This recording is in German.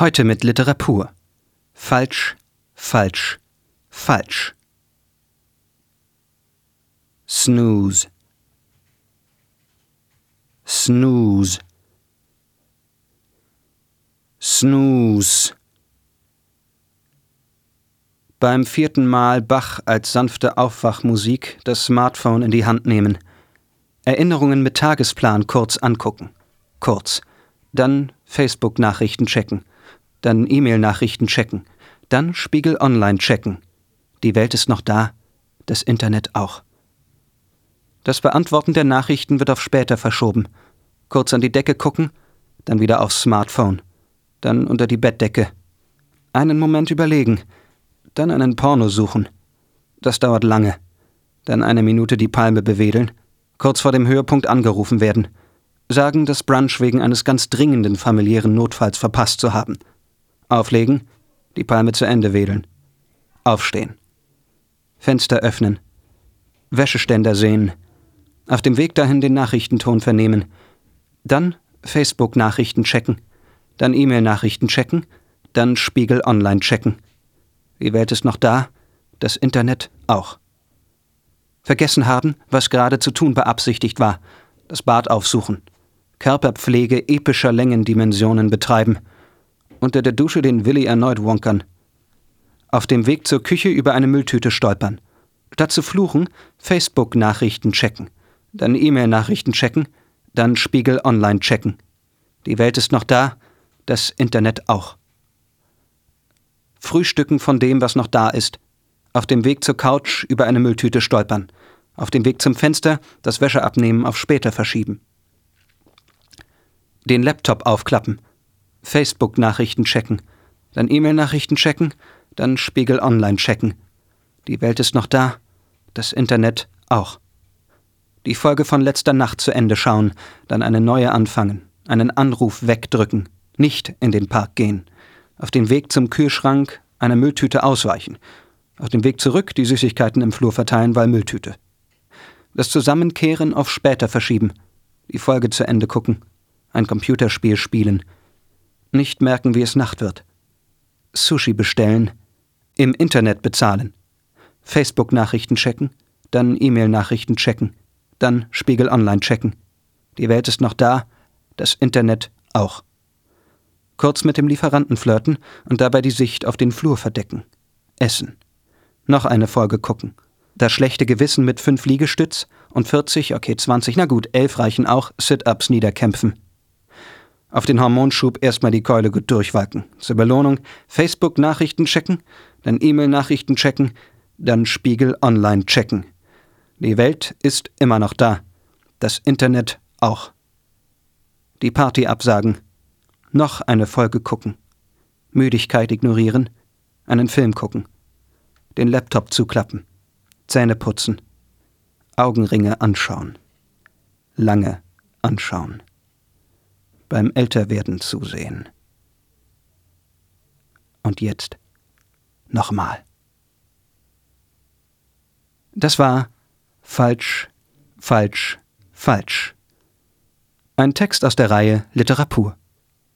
Heute mit Literatur. Falsch, falsch, falsch. Snooze. Snooze. Snooze. Beim vierten Mal Bach als sanfte Aufwachmusik das Smartphone in die Hand nehmen. Erinnerungen mit Tagesplan kurz angucken. Kurz. Dann Facebook-Nachrichten checken. Dann E-Mail-Nachrichten checken. Dann Spiegel Online checken. Die Welt ist noch da, das Internet auch. Das Beantworten der Nachrichten wird auf später verschoben. Kurz an die Decke gucken, dann wieder aufs Smartphone. Dann unter die Bettdecke. Einen Moment überlegen. Dann einen Porno suchen. Das dauert lange. Dann eine Minute die Palme bewedeln. Kurz vor dem Höhepunkt angerufen werden. Sagen, das Brunch wegen eines ganz dringenden familiären Notfalls verpasst zu haben. Auflegen, die Palme zu Ende wedeln. Aufstehen. Fenster öffnen. Wäscheständer sehen. Auf dem Weg dahin den Nachrichtenton vernehmen. Dann Facebook-Nachrichten checken. Dann E-Mail-Nachrichten checken. Dann Spiegel Online checken. Die Welt ist noch da, das Internet auch. Vergessen haben, was gerade zu tun beabsichtigt war. Das Bad aufsuchen. Körperpflege epischer Längendimensionen betreiben unter der Dusche den Willi erneut wonkern. Auf dem Weg zur Küche über eine Mülltüte stolpern. Statt zu fluchen, Facebook-Nachrichten checken. Dann E-Mail-Nachrichten checken. Dann Spiegel Online checken. Die Welt ist noch da, das Internet auch. Frühstücken von dem, was noch da ist. Auf dem Weg zur Couch über eine Mülltüte stolpern. Auf dem Weg zum Fenster das Wäscheabnehmen auf später verschieben. Den Laptop aufklappen Facebook-Nachrichten checken, dann E-Mail-Nachrichten checken, dann Spiegel Online checken. Die Welt ist noch da, das Internet auch. Die Folge von letzter Nacht zu Ende schauen, dann eine neue anfangen, einen Anruf wegdrücken, nicht in den Park gehen, auf dem Weg zum Kühlschrank einer Mülltüte ausweichen, auf dem Weg zurück die Süßigkeiten im Flur verteilen, weil Mülltüte. Das Zusammenkehren auf später verschieben, die Folge zu Ende gucken, ein Computerspiel spielen, nicht merken, wie es Nacht wird. Sushi bestellen, im Internet bezahlen, Facebook-Nachrichten checken, dann E-Mail-Nachrichten checken, dann Spiegel Online checken. Die Welt ist noch da, das Internet auch. Kurz mit dem Lieferanten flirten und dabei die Sicht auf den Flur verdecken. Essen. Noch eine Folge gucken. Das schlechte Gewissen mit fünf Liegestütz und 40, okay 20, na gut, elf reichen auch, Sit-Ups niederkämpfen. Auf den Hormonschub erstmal die Keule gut durchwalken. Zur Belohnung Facebook-Nachrichten checken, dann E-Mail-Nachrichten checken, dann Spiegel online checken. Die Welt ist immer noch da. Das Internet auch. Die Party absagen. Noch eine Folge gucken. Müdigkeit ignorieren. Einen Film gucken. Den Laptop zuklappen. Zähne putzen. Augenringe anschauen. Lange anschauen beim Älterwerden zusehen. Und jetzt nochmal. Das war falsch, falsch, falsch. Ein Text aus der Reihe Literatur.